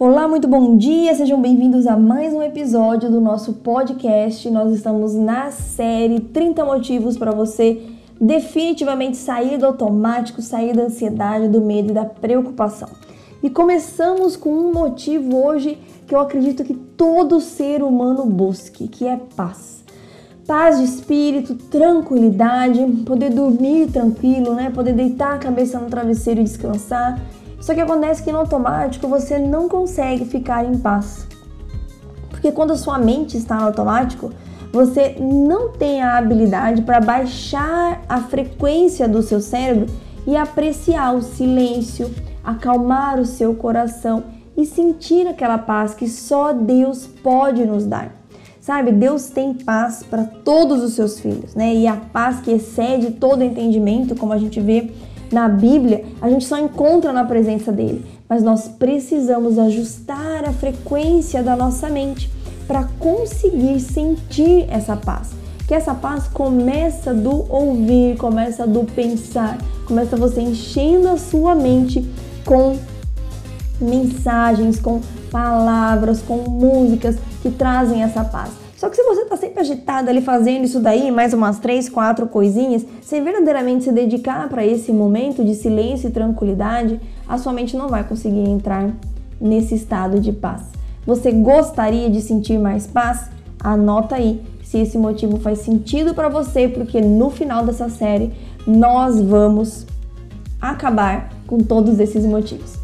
Olá, muito bom dia, sejam bem-vindos a mais um episódio do nosso podcast. Nós estamos na série 30 motivos para você definitivamente sair do automático, sair da ansiedade, do medo e da preocupação. E começamos com um motivo hoje que eu acredito que todo ser humano busque, que é paz. Paz de espírito, tranquilidade, poder dormir tranquilo, né? Poder deitar a cabeça no travesseiro e descansar só que acontece que no automático você não consegue ficar em paz. Porque quando a sua mente está no automático, você não tem a habilidade para baixar a frequência do seu cérebro e apreciar o silêncio, acalmar o seu coração e sentir aquela paz que só Deus pode nos dar. Sabe, Deus tem paz para todos os seus filhos, né? E a paz que excede todo entendimento, como a gente vê na Bíblia, a gente só encontra na presença dele, mas nós precisamos ajustar a frequência da nossa mente para conseguir sentir essa paz. Que essa paz começa do ouvir, começa do pensar, começa você enchendo a sua mente com mensagens, com palavras, com músicas que trazem essa paz. Só que se você está sempre agitado ali fazendo isso daí, mais umas três, quatro coisinhas, sem verdadeiramente se dedicar para esse momento de silêncio e tranquilidade, a sua mente não vai conseguir entrar nesse estado de paz. Você gostaria de sentir mais paz? Anota aí se esse motivo faz sentido para você, porque no final dessa série nós vamos acabar com todos esses motivos.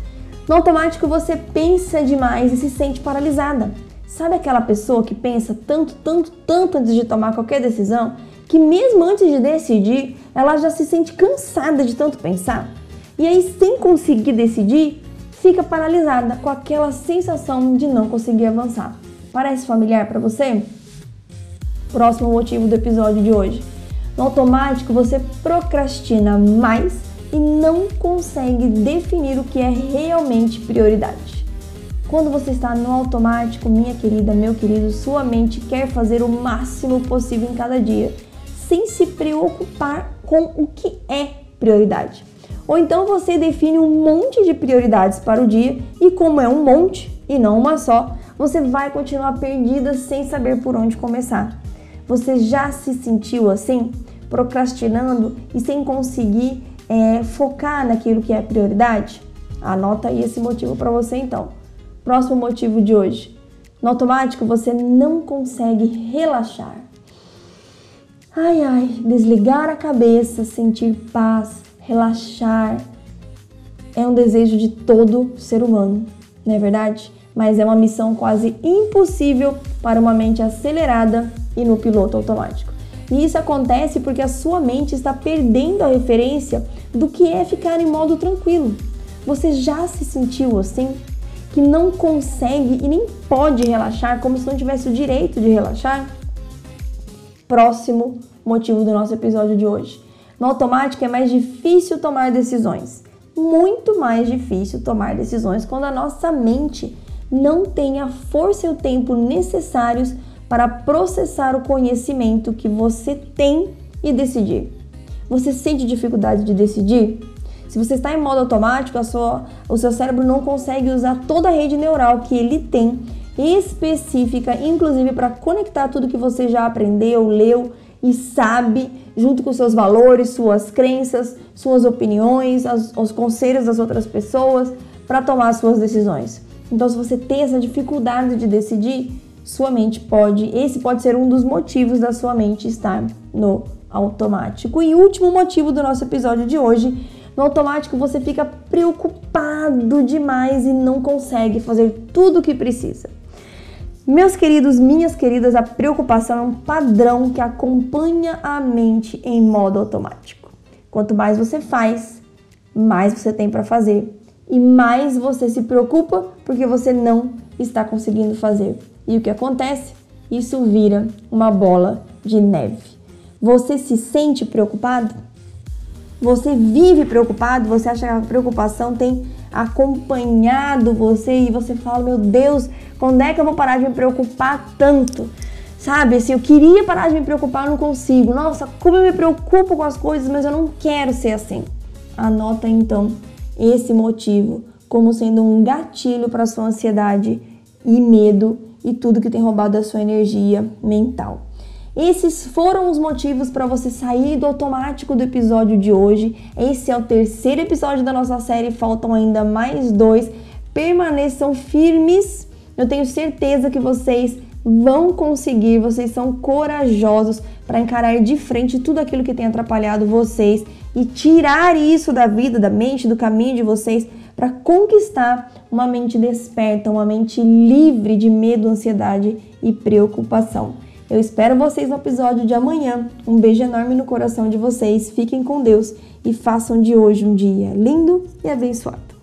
No automático você pensa demais e se sente paralisada. Sabe aquela pessoa que pensa tanto, tanto, tanto antes de tomar qualquer decisão, que mesmo antes de decidir, ela já se sente cansada de tanto pensar? E aí, sem conseguir decidir, fica paralisada com aquela sensação de não conseguir avançar. Parece familiar para você? Próximo motivo do episódio de hoje. No automático, você procrastina mais e não consegue definir o que é realmente prioridade. Quando você está no automático, minha querida, meu querido, sua mente quer fazer o máximo possível em cada dia, sem se preocupar com o que é prioridade. Ou então você define um monte de prioridades para o dia e, como é um monte e não uma só, você vai continuar perdida sem saber por onde começar. Você já se sentiu assim, procrastinando e sem conseguir é, focar naquilo que é prioridade? Anota aí esse motivo para você então. Próximo motivo de hoje. No automático você não consegue relaxar. Ai ai, desligar a cabeça, sentir paz, relaxar é um desejo de todo ser humano, não é verdade? Mas é uma missão quase impossível para uma mente acelerada e no piloto automático. E isso acontece porque a sua mente está perdendo a referência do que é ficar em modo tranquilo. Você já se sentiu assim? Que não consegue e nem pode relaxar, como se não tivesse o direito de relaxar? Próximo motivo do nosso episódio de hoje. No automático é mais difícil tomar decisões. Muito mais difícil tomar decisões quando a nossa mente não tem a força e o tempo necessários para processar o conhecimento que você tem e decidir. Você sente dificuldade de decidir? Se você está em modo automático, sua, o seu cérebro não consegue usar toda a rede neural que ele tem específica, inclusive para conectar tudo que você já aprendeu, leu e sabe, junto com seus valores, suas crenças, suas opiniões, as, os conselhos das outras pessoas, para tomar suas decisões. Então, se você tem essa dificuldade de decidir, sua mente pode, esse pode ser um dos motivos da sua mente estar no automático. E último motivo do nosso episódio de hoje no automático você fica preocupado demais e não consegue fazer tudo o que precisa. Meus queridos, minhas queridas, a preocupação é um padrão que acompanha a mente em modo automático. Quanto mais você faz, mais você tem para fazer e mais você se preocupa porque você não está conseguindo fazer. E o que acontece? Isso vira uma bola de neve. Você se sente preocupado? Você vive preocupado? Você acha que a preocupação tem acompanhado você e você fala: Meu Deus, quando é que eu vou parar de me preocupar tanto? Sabe, assim, eu queria parar de me preocupar, eu não consigo. Nossa, como eu me preocupo com as coisas, mas eu não quero ser assim. Anota então esse motivo como sendo um gatilho para sua ansiedade e medo e tudo que tem roubado a sua energia mental. Esses foram os motivos para você sair do automático do episódio de hoje. Esse é o terceiro episódio da nossa série, faltam ainda mais dois. Permaneçam firmes. Eu tenho certeza que vocês vão conseguir, vocês são corajosos para encarar de frente tudo aquilo que tem atrapalhado vocês e tirar isso da vida, da mente, do caminho de vocês para conquistar uma mente desperta, uma mente livre de medo, ansiedade e preocupação. Eu espero vocês no episódio de amanhã. Um beijo enorme no coração de vocês. Fiquem com Deus e façam de hoje um dia lindo e abençoado.